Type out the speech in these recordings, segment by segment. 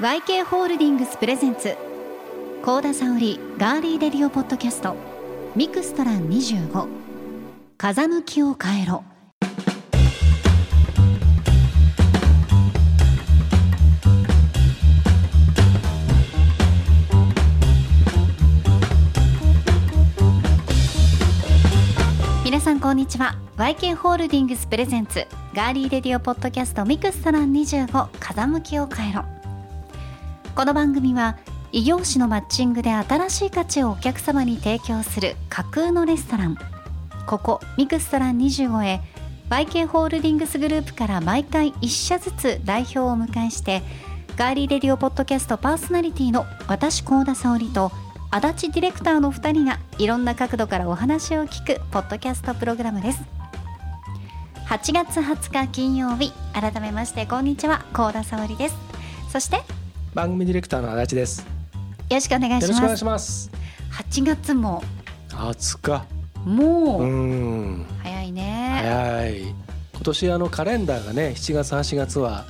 YK ホールディングス presents。高田沙織ガーリーレディオポッドキャスト。ミクストラン25風向きを変えろ。皆さんこんにちは。YK ホールディングス presents。ガーリーレディオポッドキャストミクストラン25風向きを変えろ。この番組は異業種のマッチングで新しい価値をお客様に提供する架空のレストラン。ここミクストラン25へ YK ホールディングスグループから毎回1社ずつ代表をお迎えしてガーリーレディオポッドキャストパーソナリティの私高田沙織と足立ディレクターの2人がいろんな角度からお話を聞くポッドキャストプログラムです。8月20日金曜日改めましてこんにちは高田沙織です。そして番組ディレクターの足立です。ろしくお願いしよろしくお願いますします。8月も20日。もううん早いね早い。今年あのカレンダーがね、7月8月は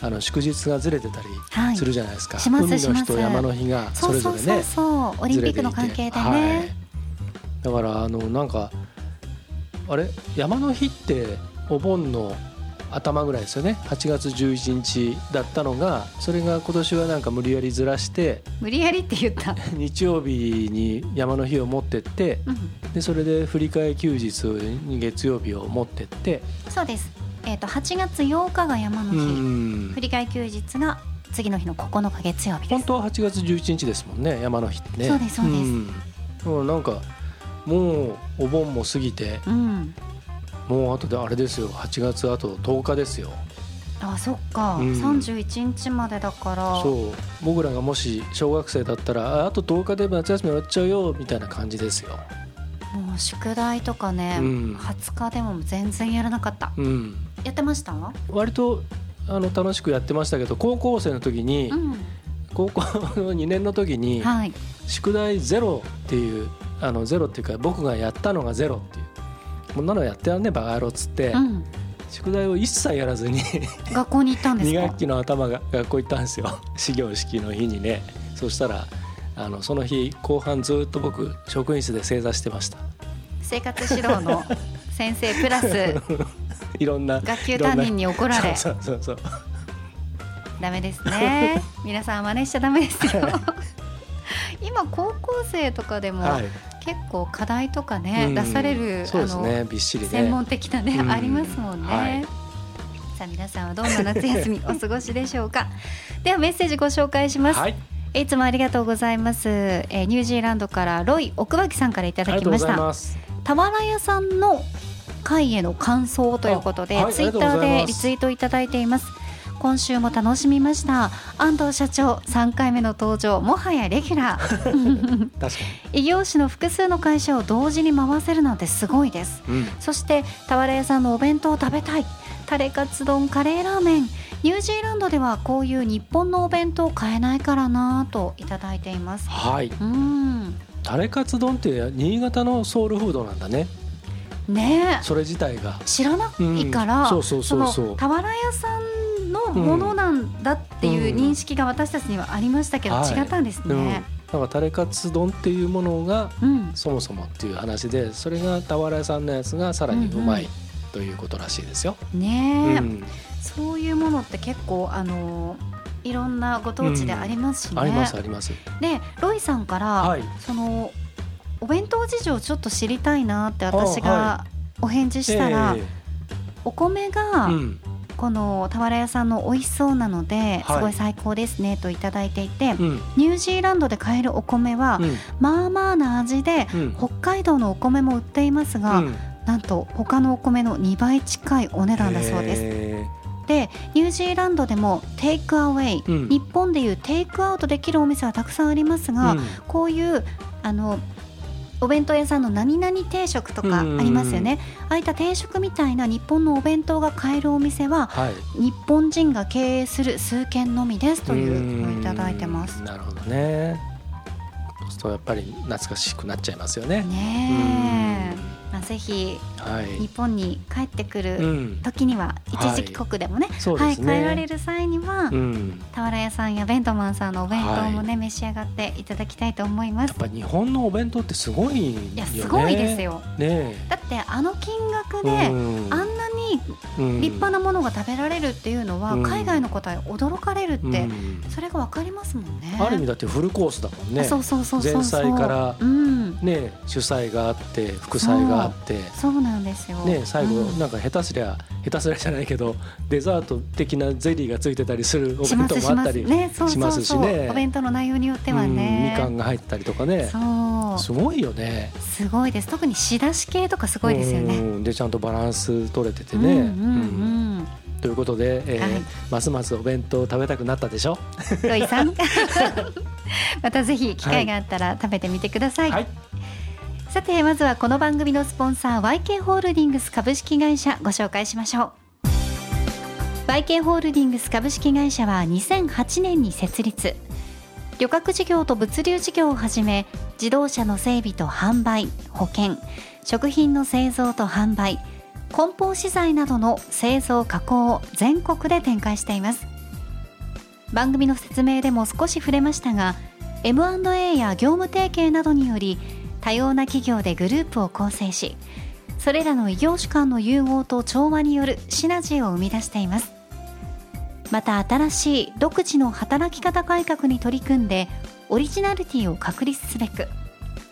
あの祝日がずれてたりはいするじゃないですか。します海の日と山の日がそれぞれね。そうそうそうそうオリンピックの関係でね、はいだからあのなんかあれ？山の日ってお盆の頭ぐらいですよね。8月11日だったのが、それが今年はなんか無理やりずらして無理やりって言った、日曜日に山の日を持ってって。うん、でそれで振り替え休日に月曜日を持ってって。そうです。えっ、と8月8日が山のう日、ん。振り替え休日が次の日の9日月曜日です。本当は8月11日ですもんね山の日ってね。そうですそうです。ん。でもなんかもうお盆も過ぎてうんもうあとであれですよ。8月あと10日ですよ。あそっか、うん。31日までだから。そう。僕らがもし小学生だったらああと10日で夏休み終わっちゃうよみたいな感じですよ。もう宿題とかね、うん。20日でも全然やらなかった。うん。やってました？割とあの楽しくやってましたけど高校生の時に、うん。高校の2年の時に、はい。宿題ゼロっていうあのゼロっていうか僕がやったのがゼロっていうこんなのやってやんねバカ野郎っつって、うん。宿題を一切やらずに 学校に行ったんです2か？学期の頭が学校行ったんですよ。始業式の日にね。そしたらあのその日後半ずっと僕職員室で正座してました。生活指導の先生プラス いろんな学級担任に怒られ。そうそうそうそう。ダメですね。皆さん真似しちゃダメですよ。今高校生とかでもはい、結構課題とかね、うん。出されるそうですあねびっしりね。の専門的なね、うん。ありますもんね、はい。さあ皆さんはどんな夏休み お過ごしでしょうか？ではメッセージご紹介します、はい。い、つもありがとうございます、えーニュージーランドからロイ奥脇さんからいただきました。俵屋さんの会への感想ということで、あはいツイッターでリツイートいただいています今週も楽しみました。安藤社長3回目の登場もはやレギュラー。異業種の複数の会社を同時に回せるなんてすごいです。に、うん、そして俵屋さんのお弁当を食べたい。タレカツ丼カレーラーメン。ニュージーランドではこういう日本のお弁当買えないからなぁといただいています。はい。うん。タレカツ丼って新潟のソウルフードなんだね。ねえ。それ自体が。知らないから、うん。そうそうそうそう。の俵屋さんのものなんだっていう認識が私たちにはありましたけど、はい。違ったんですうん、ね。なんかタレカツ丼っていうものがうん、そもそもっていう話でそれが俵屋さんのやつがさらにうまいということらしいですよ。ねえ、うん。そういうものって結構あのいろんなご当地でありますしね。ありますあります。でロイさんから、はい。そのお弁当事情ちょっと知りたいなって私あがはお返事したら、えお米が、えうんこの俵屋さんの美味しそうなので、はい。すごい最高ですねといただいていて、うん。ニュージーランドで買えるお米は、うん。まあまあな味でうん。北海道のお米も売っていますが、うん。なんと他のお米の2倍近いお値段だそうです。へでニュージーランドでもテイクアウェイ、うん。日本でいうテイクアウトできるお店はたくさんありますが、うん。こういうあのお弁当屋さんの何々定食とかありますよね、ああいった定食みたいな日本のお弁当が買えるお店ははい。日本人が経営する数軒のみですというのをいただいてますうん。なるほどね。そうするとやっぱり懐かしくなっちゃいますよね。ねえまあ、ぜひはい。日本に帰ってくうるん。時には一時帰国でもね,、はい帰られる際には、うん。俵屋さんやベントマンさんのお弁当もね、召し上がっていただきたいと思います。やっぱ日本のお弁当ってすごいいやすごいですよ。ね。だってあの金額えで、うん。あにうん。立派なものが食べられるっていうのは、うん。海外の方は驚かれるって、うん。それがわかりますもんね。ある意味だってフルコースだもんね。そうそうそうそう前菜からうん。ね主菜があって副菜があって。そうなんですよ。ね最後うん。なんか下手すりゃ下手すりゃじゃないけどデザート的なゼリーがついてたりするおし弁当もあったりしますしねお弁当の内容によってはうんねみかんが入ったりとかね。すごいよね。すごいです。特に仕出し系とかすごいですよね。うんでちゃんとバランス取れててね、うんうんうんということで、えーはい。ますますお弁当食べたくなったでしょ？うんロイさん。またぜひ機会があったら食べてみてください、はいさてまずはこの番組のスポンサー YK ホールディングス株式会社ご紹介しましょう。YK ホールディングス株式会社は2008年に設立。旅客事業と物流事業をはじめ自動車の整備と販売保険食品の製造と販売梱包資材などの製造加工を全国で展開しています。番組の説明でも少し触れましたが M&A や業務提携などにより多様な企業でグループを構成しそれらの異業種間の融合と調和によるシナジーを生み出しています。また新しい独自の働き方改革に取り組んでオリジナリティを確立すべく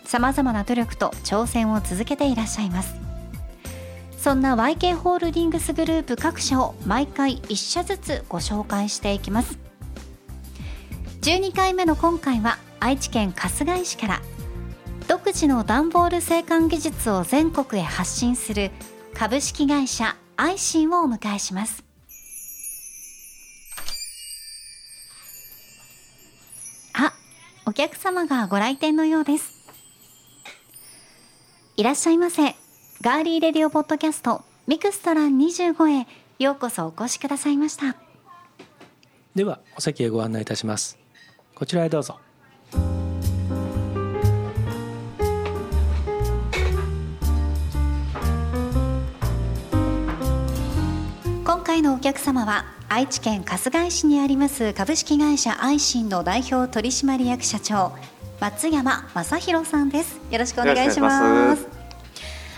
さまざまな努力と挑戦を続けていらっしゃいます。そんな YK ホールディングスグループ各社を毎回1社ずつご紹介していきます。12回目の今回は愛知県春日井市から独自の段ボール製管技術を全国へ発信する株式会社アイシンをお迎えします。あお客様がご来店のようです。いらっしゃいませ。ガーリーレディオポッドキャストミクストラン25へようこそお越しくださいました。ではお席へご案内いたします。こちらへどうぞ。回のお客様は愛知県春日井市にあります株式会社アイシンの代表取締役社長松山正弘さんです。よろしくお願いします。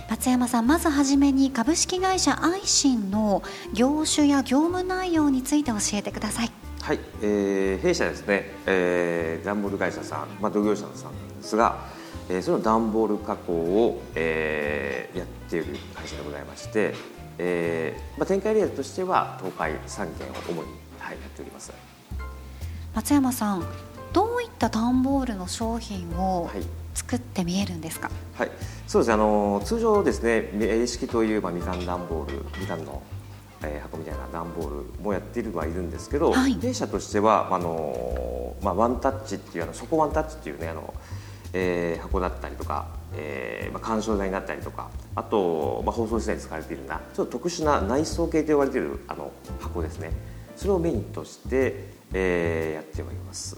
松山さんまずはじめに株式会社アイシンの業種や業務内容について教えてください。はい、えー弊社ですね、えー、段ボール会社さん、まあ、同業者さんなんですが、えー、その段ボール加工を、えーやっている会社でございまして、えーまあ、展開例としては東海3県を主に、はい、やっております。松山さんどういった段ボールの商品をはい。作って見えるんですか、はい、そうですね。あの通常ですね英式という、まあ、みかん段ボールみかんの、えー箱みたいな段ボールもやっているはいるんですけど、はい。弊社としてはあの、まあ、ワンタッチっていうあの底ワンタッチっていうねあの、えー箱だったりとか、えーまあ、干渉材になったりとかあと、まあ、包装資材に使われているようなちょっと特殊な内装系と呼ばれているあの箱ですね。それをメインとして、えーやっております。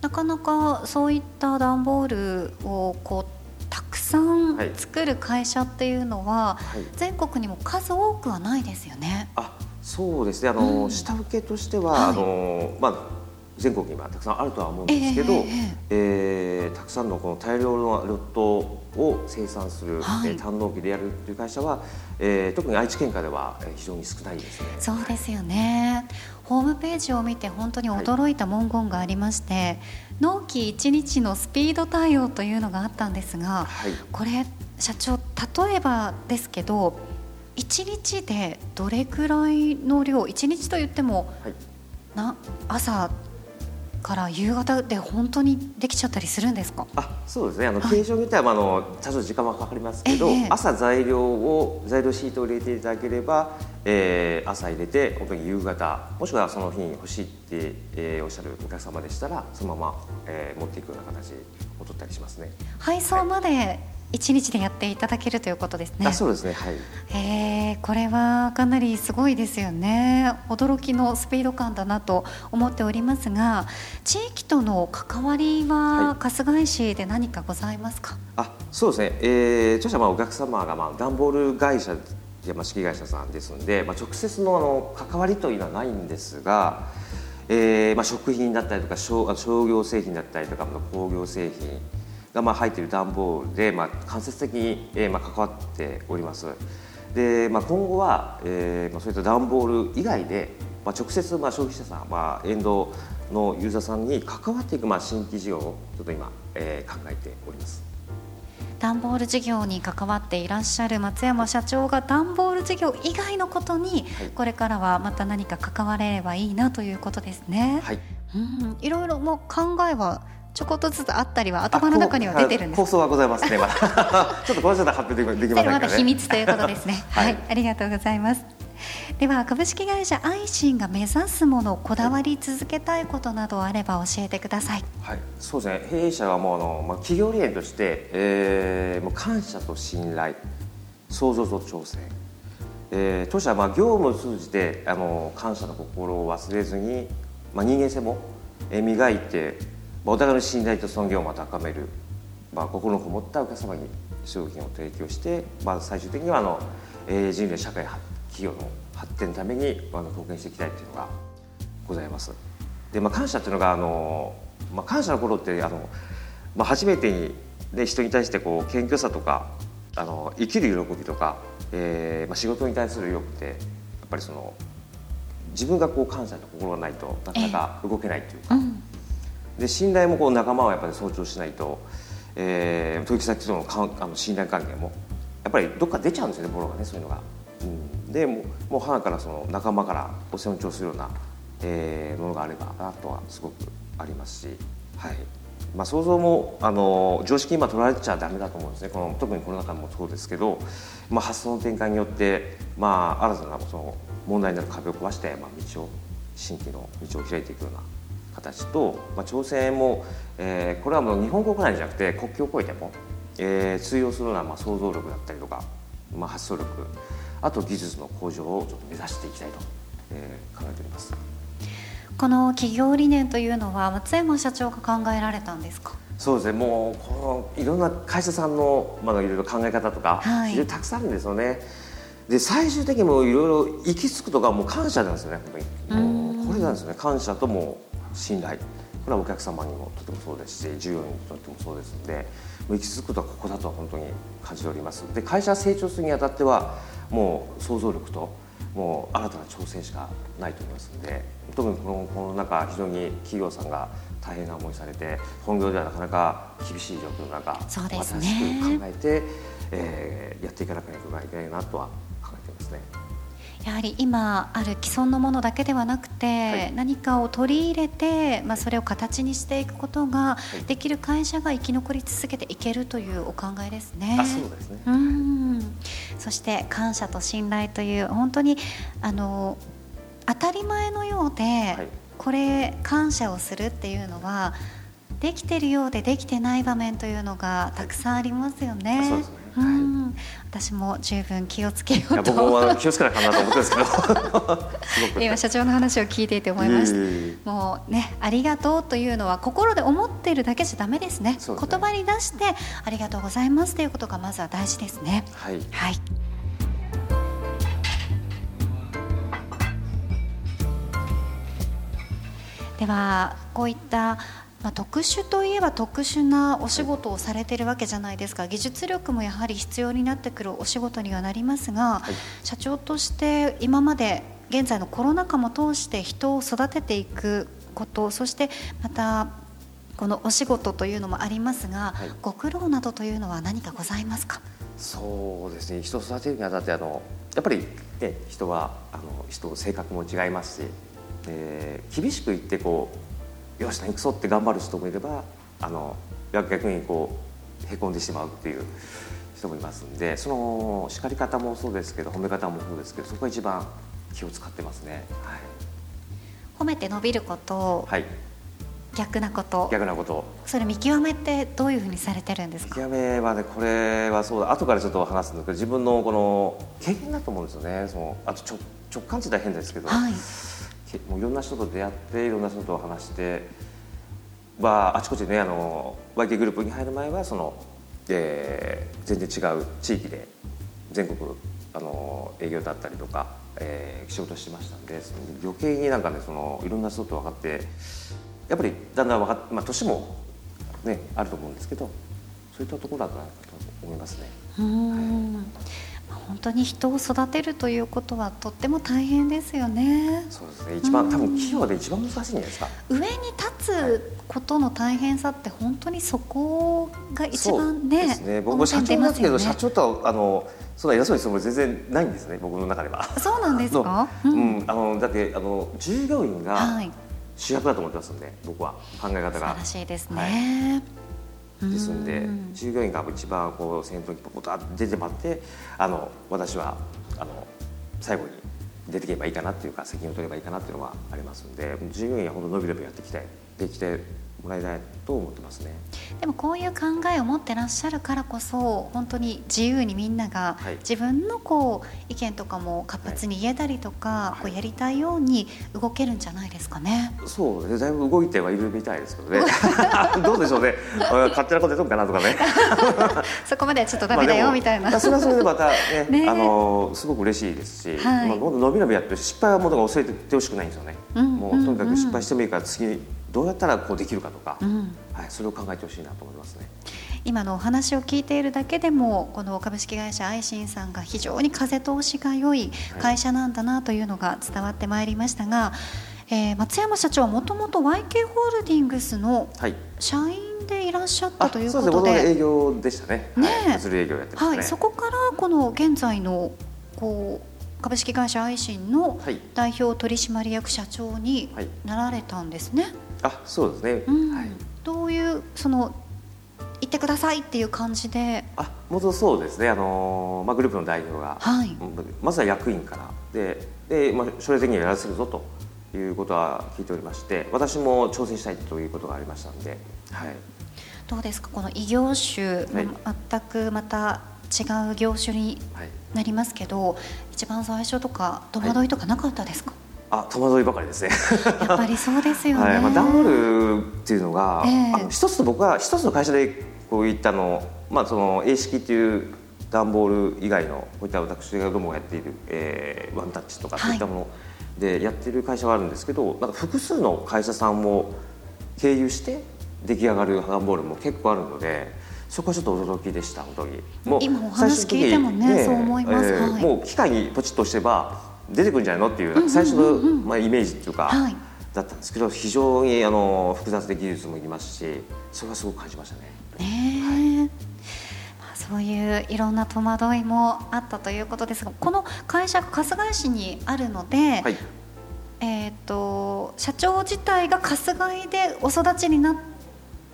なかなかそういった段ボールをこうたくさんはい。作る会社っていうのは、はい。全国にも数多くはないですよね。あそうですね。あの、うん。下請けとしては、はい。あのまあ、全国にはたくさんあるとは思うんですけど、ええええーたくさんのこの大量のロットを生産する、はい。えー単納期でやるという会社は、えー特に愛知県下ではえー非常に少ないですね。そうですよね。ホームページを見て本当に驚いた文言がありまして、納期1日のスピード対応というのがあったんですが、はい。これ社長例えばですけど1日でどれくらいの量1日と言ってもはい。な朝から夕方で本当にできちゃったりするんですか？あそうですね。あのはい。形状によっては、まあ、あの多少時間はかかりますけど、ええ。朝材料を材料シートを入れていただければ、えー朝入れて本当に夕方もしくはその日に欲しいって、えーおっしゃるお客様でしたらそのまま、えー持っていくような形を取ったりしますね。配送まで一日でやっていただけるということですね。あそうですね。はい。へえこれはかなりすごいですよね。驚きのスピード感だなと思っておりますが地域との関わりは春日井市で何かございますか、あそうですね、えー、当社はまあお客様がまあ段ボール会社やまあ式会社さんですので、まあ、直接のあの関わりというのはないんですが、えーまあ、食品だったりとか商商業製品だったりとか工業製品がまあ入っている段ボールで、まあ、間接的に、えー、まあ関わっております。で、まあ、今後は、えーまあ、そういった段ボール以外で、まあ、直接まあ消費者さん、まあ、エンドのユーザーさんに関わっていくまあ新規事業をちょっと今、えー、考えております。段ボール事業に関わっていらっしゃる松山社長が段ボール事業以外のことにこれからはまた何か関われればいいなということですね。はい、うん、いろいろもう考えはちょこっとずつあったりは頭の中には出てるんです構想はございますね。ま だちょっとこの状態発表できませんね。まだ秘密ということですね。はい、はい、ありがとうございます。では株式会社アイシンが目指すものこだわり続けたいことなどあれば教えてください。はい、そうですね。弊社はもうあのまあ企業理念として、えー、もう感謝と信頼、創造と挑戦。えー、当社はまあ業務を通じてあの感謝の心を忘れずに、まあ人間性も磨いて、まあ、お互いの信頼と尊厳を高める、まあ心のこもったお客様に商品を提供して、まあ最終的にはあの、えー、人類社会企業の発展のためにあの貢献していきたいというのがございます。で、まあ、感謝っていうのがあの、まあ、感謝の頃ってあの、まあ、初めてに、ね、人に対してこう謙虚さとかあの生きる喜びとか、えーまあ、仕事に対する欲ってやっぱりその自分がこう感謝の心がないとなかなか動けないというか、うん、で信頼もこう仲間をやっぱり尊重しないと、えー、取引先とのかあの信頼関係もやっぱりどっか出ちゃうんですよねボロがねそういうのが。うん、でももう花からその仲間からお尊重するような、えー、ものがあればなとはすごくありますし、はい。まあ、想像もあの常識今取られちゃダメだと思うんですね。この特にコロナ禍もそうですけど、まあ、発想の転換によって、まあ、新たなその問題になる壁を壊して、まあ、道を新規の道を開いていくような形と、まあ、挑戦も、えー、これはもう日本国内じゃなくて国境を越えても、えー、通用するような、まあ、想像力だったりとか、まあ、発想力あと技術の向上をちょっと目指していきたいと、えー、考えております。この企業理念というのは松山社長が考えられたんですか？そうですね。もうこのいろんな会社さんの、まあ、いろいろ考え方とか、はい、いろいろたくさんあるんですよね。で最終的にもいろいろ行き着くとかもう感謝なんですよね本当に。これなんですよね。感謝とも信頼。これはお客様にもとてもそうですし従業員にとってもそうですので行き着くことはここだとは本当に感じております。で会社成長するにあたってはもう想像力ともう新たな挑戦しかないと思いますので特にこのこの中非常に企業さんが大変な思いされて本業ではなかなか厳しい状況の中新しく考えて、えー、やっていかなければいけないなとは考えていますね。やはり今ある既存のものだけではなくて、はい、何かを取り入れて、まあ、それを形にしていくことができる会社が生き残り続けていけるというお考えですね。あそうですね。うん。そして感謝と信頼という本当にあの当たり前のようで、はい、これ感謝をするっていうのはできてるようでできてない場面というのがたくさんありますよね。そうですねうん、私も十分気をつけようと。僕も気をつけなかなと思ってるんですけど。今社長の話を聞いていて思いました。もうね、ありがとうというのは心で思っているだけじゃダメですね。すね言葉に出してありがとうございますということがまずは大事ですね。はい。はい。ではこういったまあ、特殊といえば特殊なお仕事をされているわけじゃないですか技術力もやはり必要になってくるお仕事にはなりますが、はい、社長として今まで現在のコロナ禍も通して人を育てていくことそしてまたこのお仕事というのもありますが、はい、ご苦労などというのは何かございますか？そうですね。人を育てるにあたってあのやっぱり、ね、人はあの人性格も違いますし、えー、厳しく言ってこうよし何くそって頑張る人もいればあの逆にこうへこんでしまうっていう人もいますんでその叱り方もそうですけど褒め方もそうですけどそこが一番気を使ってますね。はい、褒めて伸びること、はい、逆なこと。逆なこと。それ見極めってどういうふうにされてるんですか？見極めはねこれはそうだ。後からちょっと話すんですけど自分のこの経験だと思うんですよね。そのあと直直感値大変ですけど、はい。けもういろんな人と出会っていろんな人と話して、まあ、あちこちねあの YK グループに入る前はその、えー全然違う地域で全国あの営業だったりとか、えー仕事してましたんでその余計になんかねそのいろんな人と分かってやっぱりだんだん分かって、まあ、年も、ね、あると思うんですけどそういったところだったかと思いますね。うーん、まあ本当に人を育てるということはとっても大変ですよね。そうですね。一番多分企業で一番難しいんじゃないですか。上に立つことの大変さって本当にそこが一番ねそうですね。僕も社長なんですけど、社長とはあのそんな偉そうにするつもり全然ないんですね僕の中では。そうなんですか？ううん。ん、あのだってあの従業員がはい。主役だと思ってますんで僕は。考え方が。素晴ら。しいですはい。ね、ですんでうん。従業員が一番こう先頭にポポッと出てもらってあの私はあの最後に出てけばいいかなっていうか責任を取ればいいかなっていうのはありますんで従業員は本当伸び伸びやっていきたい。できてもらいたいと思ってますね。でもこういう考えを持ってらっしゃるからこそ本当に自由にみんながはい自分のこう意見とかも活発に言えたりとか、いこうやりたいように動けるんじゃないですかね。そうね、だいぶ動いてはいるみたいですけどね。どうでしょうね。あ 勝手なこと言っとくかなとかね。そこまではちょっとダメだよみたいな。まあそれはそれでまたね、ねあのすごく嬉しいですし、はいまあもっと伸び伸びやって失敗はもう忘れてってほしくないんですよね。うんもうとにかく失敗してもいいから次どうやったらこうできるかとか、うんはい、それを考えてほしいなと思いますね。今のお話を聞いているだけでもこの株式会社アイシンさんが非常に風通しが良い会社なんだなというのが伝わってまいりましたが、えー松山社長はもともと YK ホールディングスのはい。社員でいらっしゃったというそうですね。ことで僕は営業でしたね。ねえはい、ね。はい、そこからこの現在のこう株式会社アイシンのはい代表取締役社長にはいなられたんですね。あ、そうですね。うんはい。どういうその行ってくださいっていう感じで、あ、元そうですね。あのーまあグループの代表が。はい、まずは役員からでで、まあ、将来的にはやらせるぞということは聞いておりまして私も挑戦したいということがありましたので、はい、どうですか？この異業種、はいま全くまた違う業種にはい、なりますけど一番最初とか戸惑いとかなかったですか、あ戸惑いばかりですね、やっぱりそうですよね。はいまあ、ダブルっていうのが、ええ。あの一つと僕は一つの会社でこういったの,、まあ、その A 式っていう段ボール以外のこういった私がどもがやっている、えーワンタッチとかはい。そういったものでやっている会社はあるんですけど、なんか複数の会社さんを経由して出来上がる段ボールも結構あるのでそこはちょっと驚きでした本当に。も今お話聞いてもね最終的にそう思います。はい。もう機械にポチッと押してば出てくるんじゃないのっていう最初の、まあ、イメージっていうか、はい。だったんですけど非常にあの複雑で技術もいりますしそれはすごく感じましたね。ねえ。まあ、そういういろんな戸惑いもあったということですがこの会社が春日井市にあるので、はい、えー、と社長自体が春日井でお育ちになっ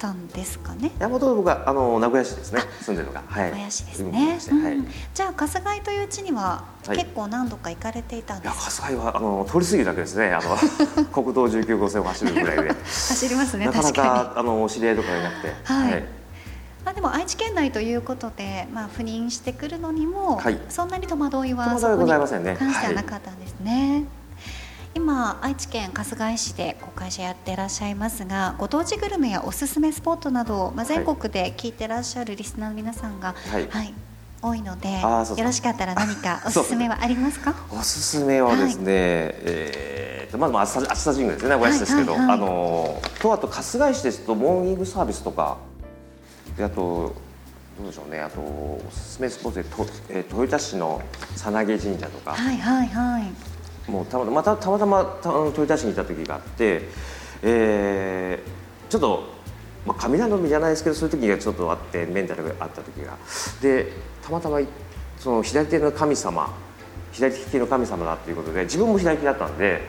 たんですかね。山本僕はあの名古屋市ですね。住んでるのが、はい、小林です住んねはいうん。じゃあ春日井という地にははい。結構何度か行かれていたんですか？春日井はあの通り過ぎるだけですね。あの 国道19号線を走るぐらいで。走りますねなかな確かあのお知り合いとかがいなくて、はい。まあでも愛知県内ということで、まあ赴任してくるのにも、はい。そんなに戸惑いはそこに関してはなかったんですね。今愛知県春日井市でこう会社やってらっしゃいますがご当地グルメやおすすめスポットなど、まあ、全国で聞いてらっしゃるリスナーの皆さんが、はい。多いのであーそうよろしかったら何かおすすめはありますか？おすすめはですね、えーとまずまあ熱田神宮ですね名古屋市ですけど、はいはいはい。あのとあと春日井市ですとモーニングサービスとかであとどうでしょうねあとおすすめスポットでと、えー豊田市のさなげ神社とか、はいはいはいもうたままたたまたまた豊田市にいた時があって、えーちょっと、まあ、雷の実じゃないですけどそういう時がちょっとあってメンタルがあった時が。でたまたまその左手の神様左利きの神様だっていうことで自分も左利きだったんで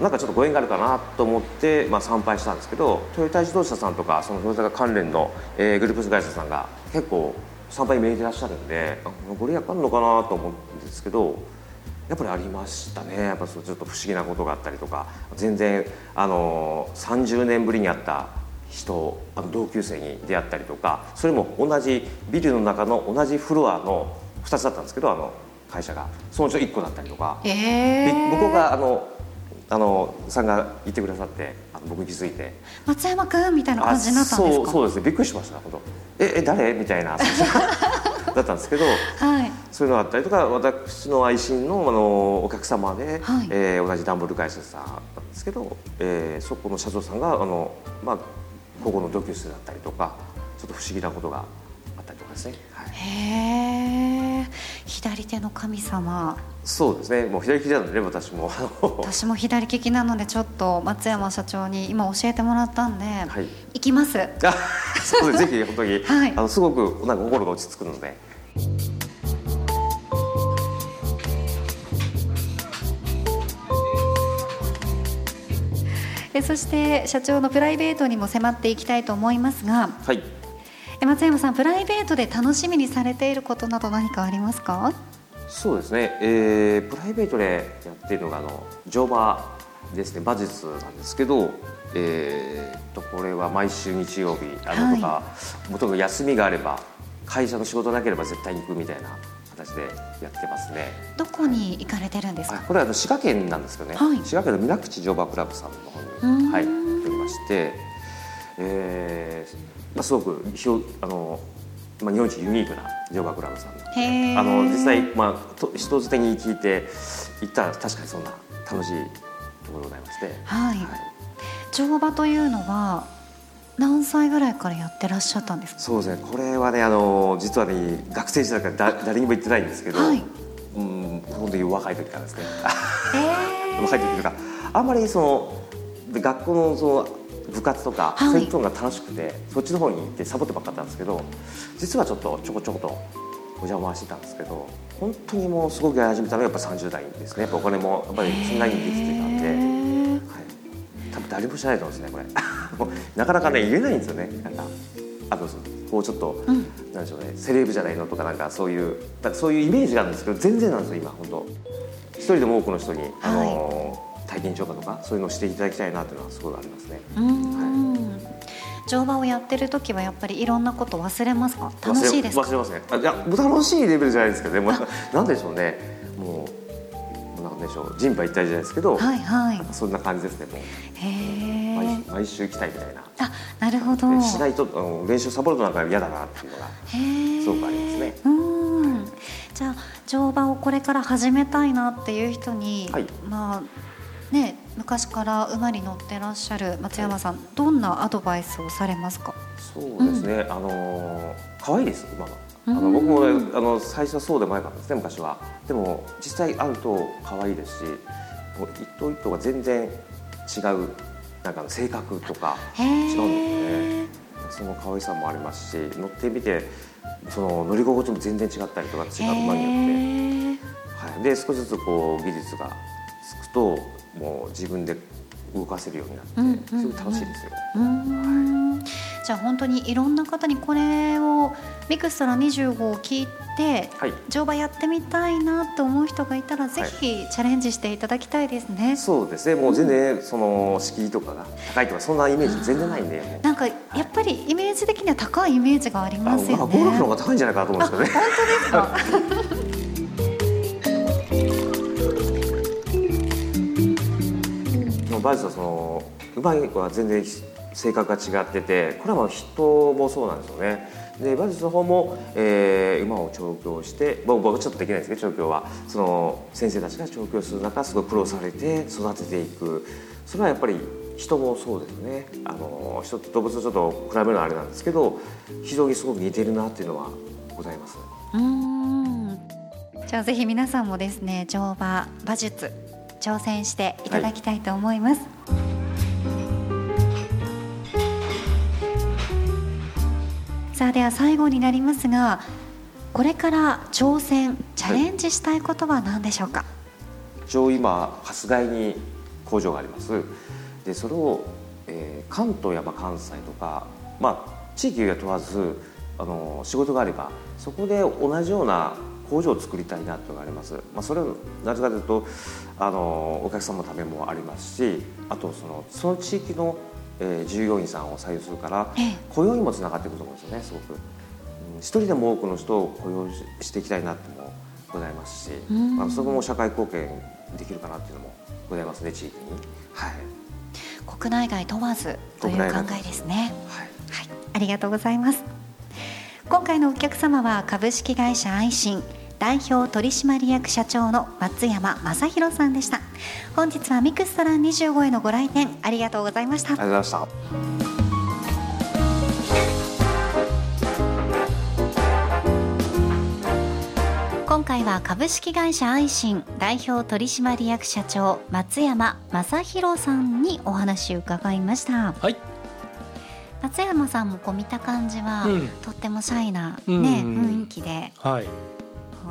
なんかちょっとご縁があるかなと思って、まあ、参拝したんですけどトヨタ自動車さんとかそのトヨタ関連の、えーグループ会社さんが結構参拝に向いてらっしゃるんであご利益あるのかなと思うんですけどやっぱりありましたね。やっぱそうちょっと不思議なことがあったりとか。全然あの30年ぶりに会った人あの同級生に出会ったりとか。それも同じビルの中の同じフロアの2つだったんですけどあの会社が。そのうちの1個だったりとか、えでー、向こうがあのあのさんが言ってくださってあの僕に気づいて。松山くんみたいなあ感じになったんですか？そうそうですね。びっくりしました本当。ええ誰？みたいな。だったんですけどはい。そういうのがあったりとか私の愛人のあのお客様で、はい。えー同じ段ボール会社さんなんですけど、えーそこの社長さんがあの、まあ、高校の同級生だったりとかちょっと不思議なことがあったりとかですね、はい、へえ左手の神様。そうですね。もう左利きなのでね私も。私も左利きなのでちょっと松山社長に今教えてもらったんで、はい。行きます。あそうです。ぜひ本当に、はい。あのすごくなんか心が落ち着くので。えそして社長のプライベートにも迫っていきたいと思いますがはい。え松山さんプライベートで楽しみにされていることなど何かありますか？そうですね、えープライベートでやっているのがあの乗馬ですね。馬術なんですけど、えーっとこれは毎週日曜日あのとか、もともと休みがあれば会社の仕事なければ絶対に行くみたいな形でやってますね。どこに行かれてるんですか？あこれはあの滋賀県なんですけどね、はい。滋賀県の水口乗馬クラブさんの方に、はい、行っておりまして、えーまあ、すごくひょあの、まあ、日本一ユニークな乗馬クラブさんあの実際、まあ、と人づてに聞いて行ったら確かにそんな楽しいところでございまして、はい。乗馬というのは何歳ぐらいからやってらっしゃったんですか？そうですね。これはねあの実はね学生時代からだ誰にも言ってないんですけど、はい。うん本当に若い時からですね。え 若い時とかあんまりそので学校のその部活とか、はい。そういうのが楽しくてそっちの方に行ってサボってばっかったんですけど実はちょっとちょこちょことお邪魔してたんですけど本当にもうすごくやり始めたのはやっぱ30代ですね。やっぱお金もやっぱりそんなにできてたんで、はい、多分誰も知らないと思うんですねこれ。もうなかなかね言えないんですよね。なんかあとこうちょっと、うん。なんでしょうね。セレブじゃないのとかなんかそういうそういうイメージがあるんですけど全然なんですよ今本当。一人でも多くの人に、あの体験乗馬とかそういうのをしていただきたいなというのはすごいありますね。うーん。乗馬をやってる時はやっぱりいろんなこと忘れますか？楽しいですか？忘れますね。あいや楽しいレベルじゃないですけどねもうなんでしょうね。もうなんでしょう。人馬一体じゃないですけど、はいはい。そんな感じですねもう。へ毎毎週行きたいみたいな。あなるほど。でしないとあの練習サボるとなんか嫌だなっていうのがすごくありますね。うーん。じゃあ乗馬をこれから始めたいなっていう人に、はい。まあね昔から馬に乗ってらっしゃる松山さん、どんなアドバイスをされますか？そうですね、あの可愛いです馬が。あうん。の僕もねあの最初はそうでもなかったんですね昔は。でも実際会うと可愛いですしもう一頭一頭が全然違うなんか性格とかへ違うんですね。その可愛さもありますし乗ってみてその乗り心地も全然違ったりとか違う馬によって、はい、で少しずつこう技術がつくともう自分で動かせるようになって、うんうんうんすごく楽しいですよ。じゃあ本当にいろんな方にこれをミクストラ25を聞いてはい乗馬やってみたいなと思う人がいたらぜひチャレンジしていただきたいですね。そうですねもう全然その敷居とかが高いとかそんなイメージ全然ないんでもうなんかやっぱりイメージ的には高いイメージがありあますよね。ゴルフの方が高いんじゃないかなと思うんですけどね。本当ですか？もうバイスはその馬は全然性格が違っててこれはまあ人もそうなんですよね。で馬術の方も、えー馬を調教して僕はちょっとできないですけど調教はその先生たちが調教する中すごい苦労されて育てていくそれはやっぱり人もそうですよねあの人と動物とちょっと比べるのはあれなんですけど非常にすごく似てるなっていうのはございます。うん。じゃあぜひ皆さんもですね乗馬馬術挑戦していただきたいと思います。さあでは最後になりますがこれから挑戦チャレンジしたいことは何でしょうか、一応今春日井に工場がありますでそれを、えー関東やまあ関西とかまあ地域が問わずあの仕事があればそこで同じような工場を作りたいなというのがあります、まあ、それはなぜかというとあのお客様のためもありますしあとそのその地域の、えー、従業員さんを採用するから、雇用にもつながっていくと思うんですよねすごく、うん、一人でも多くの人を雇用していきたいなともございますし、まあ、そこも社会貢献できるかなっていうのもございますね地域に。はい。国内外問わずという考えですね。はい、はい、ありがとうございます。今回のお客様は株式会社愛心代表取締役社長の松山正弘さんでした。本日はミクストラン25へのご来店ありがとうございました。ありがとうございました。今回は株式会社愛心代表取締役社長松山正弘さんにお話を伺いました。はい松山さんもこう見た感じは、うん、とってもシャイな、ね、うんうん、雰囲気で、はい、こ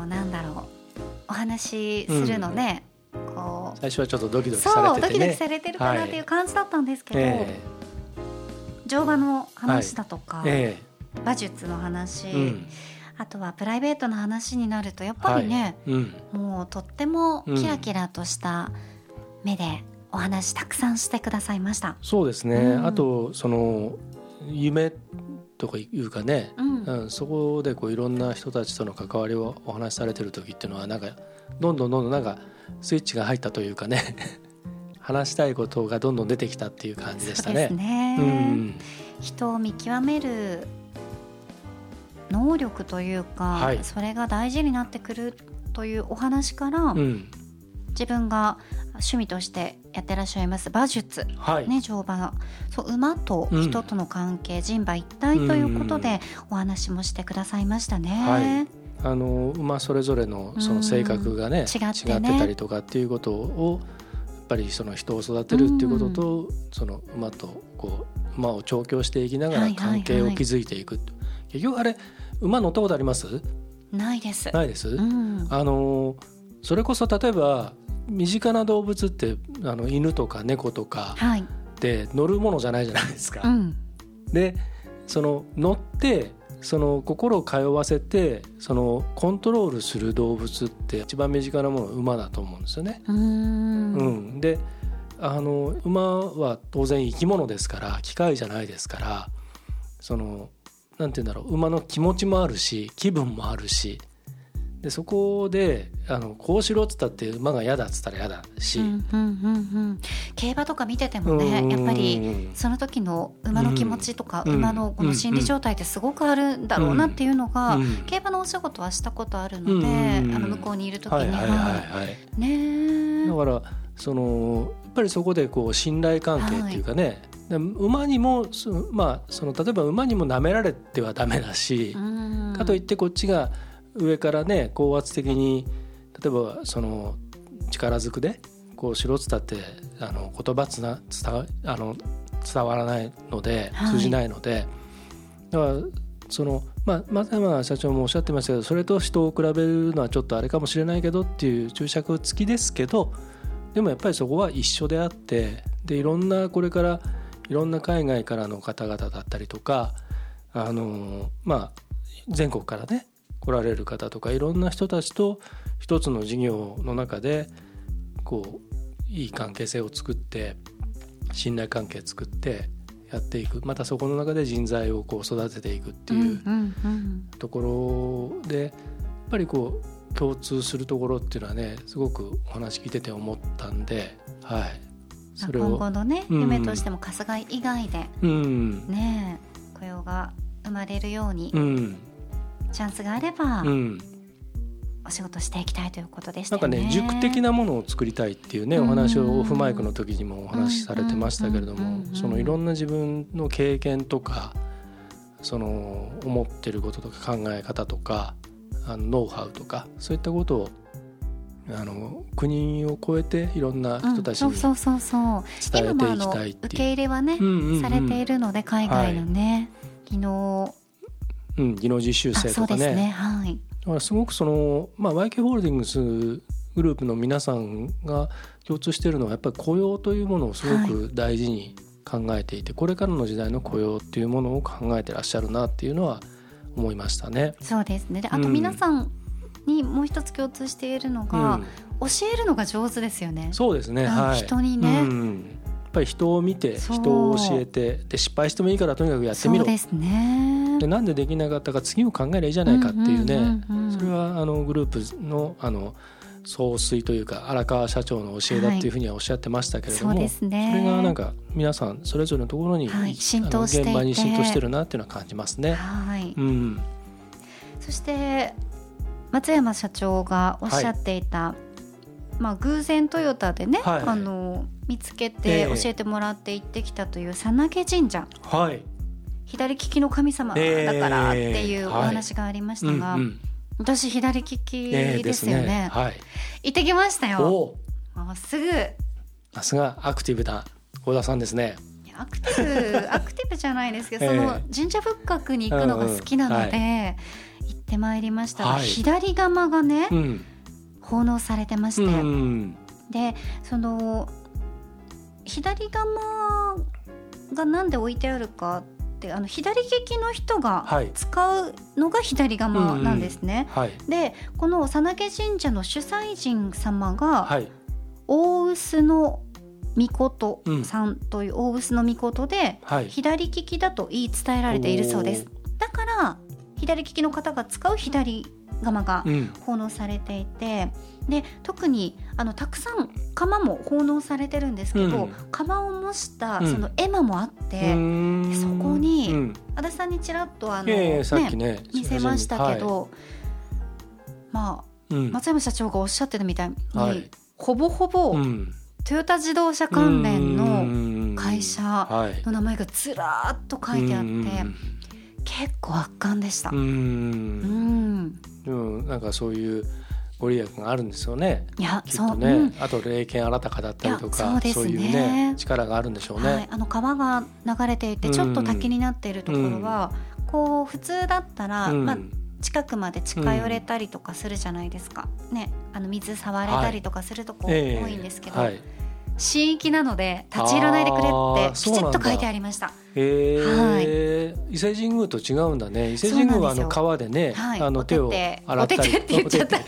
うなんだろうお話しするのね、うん、こう。最初はちょっとドキドキされて、ね、そうドキドキされてるかなっていう感じだったんですけど、はいえ。ー、乗馬の話だとか、はい。えー、馬術の話、うん、あとはプライベートの話になるとやっぱりね、はい、もうとってもキラキラとした目でお話たくさんしてくださいました。そうですね、あとその夢とかいうかね、うん、うん、そこでこういろんな人たちとの関わりをお話しされてる時っていうのはなんかどんどんどんどんなんかスイッチが入ったというかね 話したいことがどんどん出てきたっていう感じでしたね。ね。うん、人を見極める能力というか、はい、それが大事になってくるというお話から、うん、自分が趣味としてやってらっしゃいます馬術、はい、ね、乗馬そう馬と人との関係、うん、人馬一体ということでお話もしてくださいましたね。はい。あの馬それぞれのその性格がね,、違ってね。たりとかっていうことをやっぱりその人を育てるっていうことと、その馬とこう馬を調教していきながら関係を築いていく、結局あれ馬乗ったことあります？ないです。ないです、うん、あのそれこそ例えば身近な動物ってあの犬とか猫とかで乗るものじゃないじゃないですか。はい、でその乗ってその心を通わせてそのコントロールする動物って一番身近なものは馬だと思うんですよね。うん、であの馬は当然生き物ですから機械じゃないですからそのなんて言うんだろう馬の気持ちもあるし気分もあるしでそこであのこうしろっつったって馬が嫌だっつったら嫌だし、うんうんうんうん、競馬とか見ててもねやっぱりその時の馬の気持ちとか、うん、馬のこの心理状態ってすごくあるんだろうなっていうのが、うん、競馬のお仕事はしたことあるので、うん、あの向こうにいる時には,、はいねだからそのやっぱりそこでこう信頼関係っていうかね、はい、馬にもまあその例えば馬にも舐められてはダメだし、かといってこっちが上からね高圧的に例えばその力ずくでこうしろっつったってあの言葉つな伝あの伝わらないので通じないので、はい、だからそのまあ松山社長もおっしゃってましたけどそれと人を比べるのはちょっとあれかもしれないけどっていう注釈付きですけどでもやっぱりそこは一緒であってでいろんなこれからいろんな海外からの方々だったりとかあのまあ全国からね来られる方とかいろんな人たちと一つの事業の中でこういい関係性を作って信頼関係作ってやっていく。またそこの中で人材をこう育てていくっていうところでやっぱりこう共通するところっていうのはねすごくお話聞いてて思ったんで、はい、それを今後のね、うん、夢としても春日井以外で、うん、ね雇用が生まれるように、うんチャンスがあれば、うん、お仕事していきたいということでしたね。なんかね塾的なものを作りたいっていうねお話をオフマイクの時にもお話しされてましたけれどもそのいろんな自分の経験とかその思ってることとか考え方とかあのノウハウとかそういったことをあの国を超えていろんな人たちに伝えていきたいっていう、受け入れはね、されているので海外のね、はい、昨日うん、技能実習生とかね。ね。はい、だからすごくその、まあ、YK ホールディングスグループの皆さんが共通しているのはやっぱり雇用というものをすごく大事に考えていて、はい、これからの時代の雇用っていうものを考えてらっしゃるなっていうのは思いましたね。そうですね。あと皆さん、うん、にもう一つ共通しているのが、うん。教えるのが上手ですよね。そうですね、うん。はい、人にね。うんぱり人を見て人を教えてで失敗してもいいからとにかくやってみろ。そうですね。でなんでできなかったか次を考えればいいじゃないかっていうね、それはあのグループのあの総帥というか荒川社長の教えだっていうふうにはおっしゃってましたけれども、そうですね。それがなんか皆さんそれぞれのところに、はい。浸透して現場に浸透してるなっていうのは感じますね。はい、うん、そして松山社長がおっしゃっていた、まあ偶然トヨタでね、はい。あの見つけえてえ教えてもらって行ってきたという佐竹神社。はい、左利きの神様だからっていうお話がありましたが、うんうん。私左利きええですよね,、はい、行ってきましたよ。すぐ。いさすがアクティブな幸田さんですね。やアクティブ アクティブじゃないですけど、ええ。その神社仏閣に行くのが好きなので、うんうん。行ってまいりました。が、はい。左釜がね、うん、奉納されてまして、うん、でその左釜がなんで置いてあるかってあの左利きの人がはい。使うのが左釜なんですね。はい、でこの佐竹神社の主催神様がはい、大臼の御事さんという大臼の御事ではい、左利きだと言い伝えられているそうです。だから左利きの方が使う左釜がうん、奉納されていてで特にあのたくさん釜も奉納されてるんですけど、うん。釜を模したうん。その絵馬もあって、でそこにうん、足立さんにちらっとあの、えねね見せましたけど、まあうん、松山社長がおっしゃってたみたいに、はい。ほぼほぼうん。トヨタ自動車関連のの会社はいの名前がずらーっと書いてあって、結構圧巻でした。ううんん、でもなんかそういうご利益があるんですよね。いやきっそう、うん。あと霊剣新たかだったりといかやそうね。いうね力があるんでしょうね、はい、あの川が流れていてちょっと滝になっているところは、こう普通だったら、うん。まあ、近くまで近寄れたりとかするじゃないですか、ね、あの水触れたりとかするとこええ多いんですけど、はい神域なので立ち入らないでくれってきちっと書いてありました。えー。伊勢神宮と違うんだね。伊勢神宮はあの川でねはい、あの手を洗ったり。お手手って言っちゃった。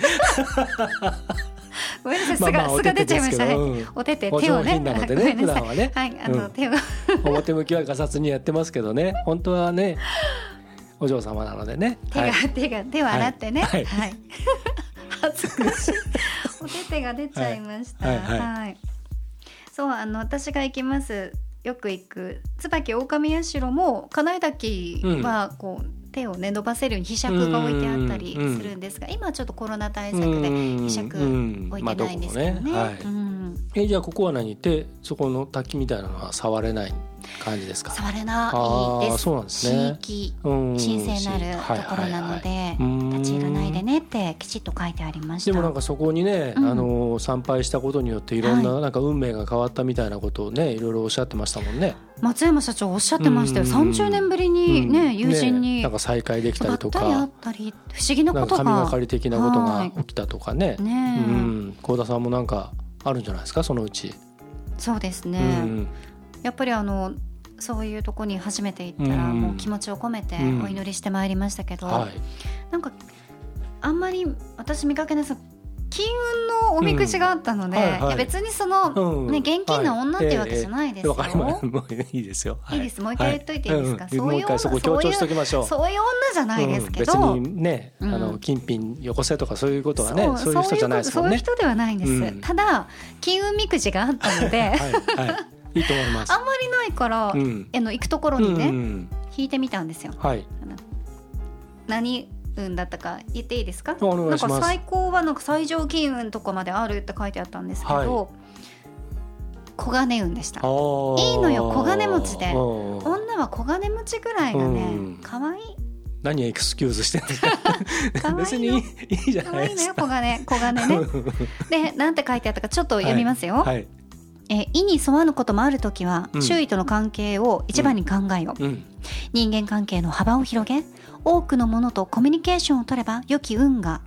ごめんなさい、すまあまあが、すが出ちゃいました。はいお手手手をね。なのでね 普段はね。はい、あの、うん。手を。表向きはガサツにやってますけどね。本当はねお嬢様なのでね。手が、はい。手が、手を洗ってね。は。はい。い。恥ずかしい。お手手が出ちゃいました。ははい。い、はいそう、あの、私が行きます。よく行く。椿狼社も金井滝はこう、手をね伸ばせるようにひしゃくが置いてあったりするんですが、今はちょっとコロナ対策でひしゃく置いてないんですけどね。えじゃあここは何？手そこの滝みたいなのは触れない？感じですか？触れないです。そうなんですね。地域うん神聖なるところなので、立ち入らないでねってきちっと書いてありました。でもなんかそこにね、うん。あの参拝したことによっていろんなはなんか運命が変わったみたいなことをねいろいろおっしゃってましたもんね。松山社長おっしゃってましたよ。うん。30年ぶりにね、うん。友人に、ねなんか再会できたりとか。たり不思議なことが神がかり的なことはい。が起きたとかね。ねえ、うん、幸田さんもなんかあるんじゃないですかそのうち。そうですうね、んやっぱりあのそういうとこに初めて行ったら、うんもう気持ちを込めてうん。お祈りしてまいりましたけど、はい。なんかあんまり私見かけないです金運のおみくじがあったので、うん。はいはい。別にその、うん。ね現金な女っていうわけじゃないですよ。わかります。もういいですよ。はい。いです。もう一回言っといていいですか？はそういうもう一回そこ強調しておきましょう。そういう女じゃないですけど、うん。別にね、あうん。の金品よこせとかそういうことはね、そういう人じゃないですもんね。そういう人ではないんです、うん。ただ金運みくじがあったので、はい。はい。いいと思います。あんまりないから、うん。あの行くところにね、うん引いてみたんですよ。はい。あの何運だったか言っていいですか？お願いします。なんか最高はなんか最上金運とかまであるって書いてあったんですけど、はい。小金運でした。いいいいのよ小金持ちで。うん女は小金持ちぐらいがねうん。可愛い。何エクスキューズしてるんですか。可愛いの。別にいいいいじゃ可愛いのないですか。よ小金小金ね。でなんて書いてあったかちょっと読みますよ、はいえー意に沿わぬこともあるときは、うん。周囲との関係を一番に考えよう、うん。人間関係の幅を広げ多くのものとコミュニケーションを取れば良き運が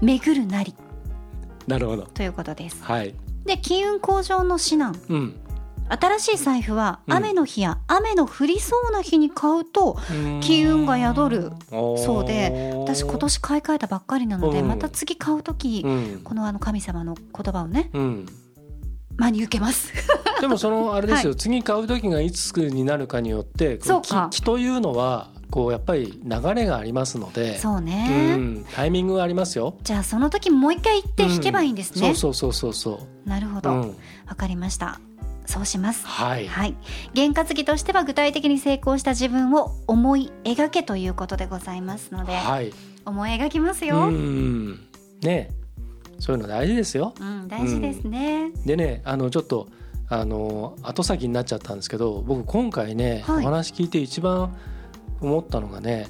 巡るなり。なるほど。ということです。はい。で金運向上の指南。うん。新しい財布はうん。雨の日や雨の降りそうな日に買うと金運が宿る。そうで私今年買い替えたばっかりなので、うん。また次買う時、うん。このあの神様の言葉をね。うん真に受けます。でもそのあれですよ、は次買う時がいつになるかによってこそうか。気気というのはこうやっぱり流れがありますので。そうね、うん、タイミングがありますよ。じゃあその時もう一回行って弾けばいいんですね、うんそうそうそうそう。そなるほど。わ、うん、かりました。そうします。はい、はい。験担ぎとしては具体的に成功した自分を思い描けということでございますので、はい、思い描きますうよ、ん、ね、そういうの大事ですよ。うん、大事ですね、でね、あのちょっとあの後先になっちゃったんですけど、僕今回ね、はい。お話聞いて一番思ったのがね、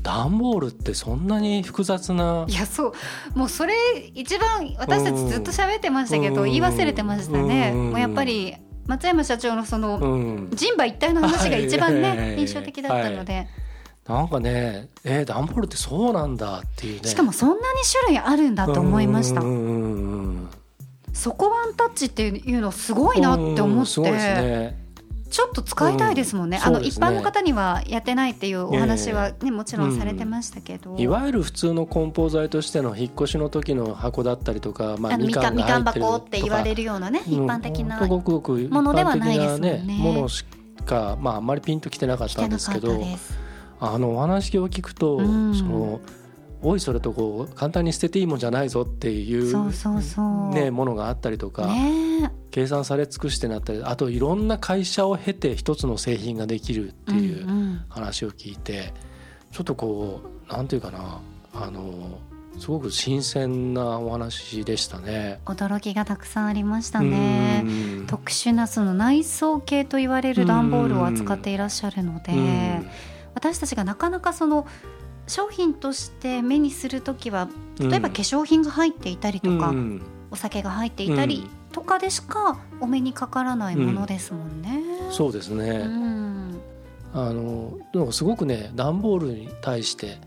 段ボールってそんなに複雑ないやそう。もうそれ一番私たちずっと喋ってましたけど、うん。言い忘れてましたね、うん。もうやっぱり松山社長のその、うん、人馬一体の話が一番ね、はい。印象的だったので、なんかね、えー、段ボールってそうなんだっていうね。しかもそんなに種類あるんだと思いました、うんうんうんうんそこワンタッチっていうのすごいなって思って、ね。ちょっと使いたいですもんね、あのうんそうですね。一般の方にはやってないっていうお話はね、もちろんされてましたけど、いわゆる普通の梱包材としての引っ越しの時の箱だったりとか、まあ、あのみかん箱って言われるようなね一般的な、ものではないですもんね。ねものしか、まあ、あんまりピンときてなかったんですけどあのお話を聞くと、うん。そのおいそれとこう簡単に捨てていいもんじゃないぞっていうそうそうそう。ね、ものがあったりとか、ね。計算され尽くしてなったりあといろんな会社を経て一つの製品ができるっていううんうん。話を聞いて、ちょっとこうなんていうかなあのすごく新鮮なお話でしたね。驚きがたくさんありましたね。うん。特殊なその内装系と言われる段ボールを扱っていらっしゃるので、うん私たちがなかなかその商品として目にする時はうん。例えば化粧品が入っていたりとか、うんお酒が入っていたりとかでしかお目にかからないものですもんね。そうですね、うん。あのでもすごくね段ボールに対して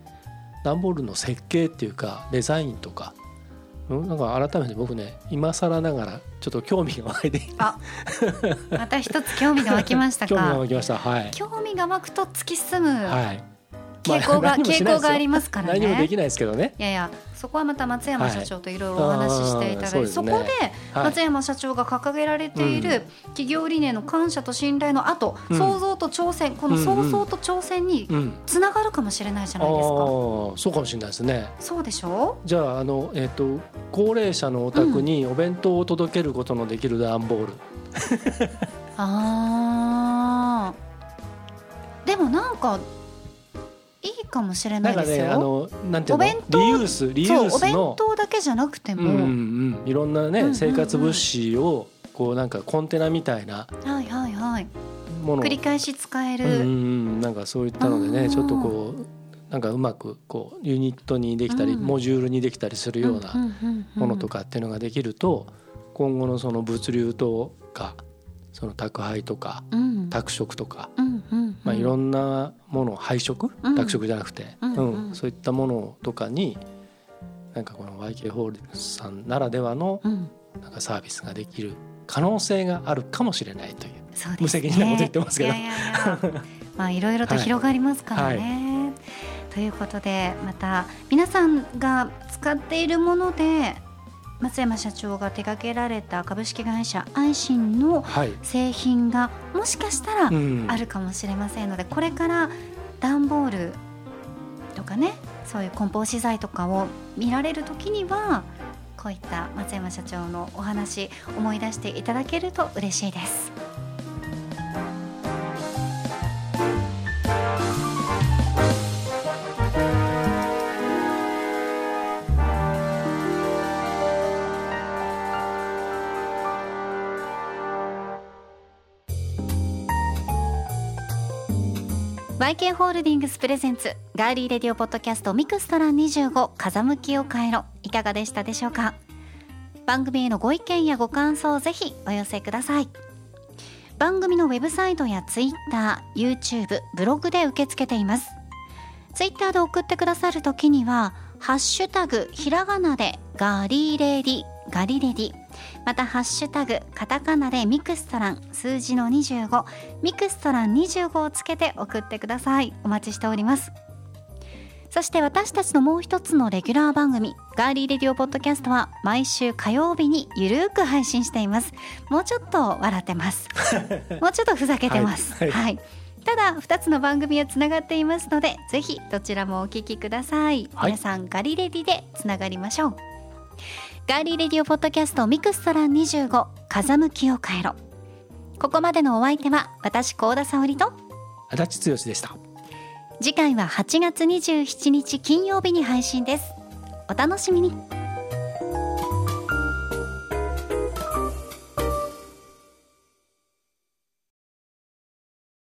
段ボールの設計っていうかデザインとか。うんなんか改めて僕ね今更ながらちょっと興味が湧いてあまた一つ興味が湧きました 興味がか湧きました。はい、興味が湧くと突き進む。はい、傾向が、傾向がありますからね。何もできないですけどね。いやいやそこはまた松山社長といろいろお話ししていただいて、はい。あーそこで松山社長が掲げられている企業理念の感謝と信頼の後、うん。創造と挑戦この創造と挑戦にうん。つながるかもしれないじゃああないですか。ーそうかもしれないですね。そうでしょ？じゃああの、えっと高齢者のお宅にお弁当を届けることのできる段ボール、あー。でもなんかいいかもしれなないんかですよ。ねあのなんていうの？リユースリユースの当だけじゃなくても、うんうん、いろんなね、うんうんうん。生活物資をこうなんかコンテナみたいなはいはいはい。もの。繰り返し使える、うんうんうん。なんかそういったのでねちょっとこうなんかうまくこうユニットにできたり、うん。モジュールにできたりするようなものとか。かっていうのができると今後のその物流とかその宅配とかうん。宅食とか、うんうんまあ、いろなんなもの配食、うん。宅食じゃなくて、うんうんそういったものとかになんかこの YK ホールディングスさんならではのうん。なんかサービスができる可能性があるかもしれないという。ね。無責任なこと言ってますけど。いやいやいや。まあいろいろと広がりますからね。ということでまた皆さんが使っているもので松山社長が手掛けられた株式会社アイシンのはい、製品がもしかしたらうんあるかもしれませんのでこれから段ボールとかねそういう梱包資材とかを見られる時にはこういった松山社長のお話思い出していただけると嬉しいです。YK ホールディングスプレゼンツガーリーレディオポッドキャストミクストラン25風向きを変えろいかがでしたでしょうか？番組へのご意見やご感想をぜひお寄せください。番組のウェブサイトや Twitter、YouTube、ブログで受け付けています。Twitter で送ってくださるときにはハッシュタグひらがなでガリーレディガリレディまたハッシュタグカタカナでミクストラン数字の25ミクストラン25をつけて送ってください。お待ちしております。そして私たちのもう一つのレギュラー番組ガーリーレディオポッドキャストは毎週火曜日にゆるーく配信しています。もうちょっと笑ってます。もうちょっとふざけてます。はいはい。はい。ただ2つの番組はつながっていますのでぜひどちらもお聞きください、はい。皆さんガリレディでつながりましょうガーリーレディオポッドキャストミクストラン25風向きを変えろ。ここまでのお相手は私高田沙織と足立剛でした。次回は8月27日金曜日に配信です。お楽しみに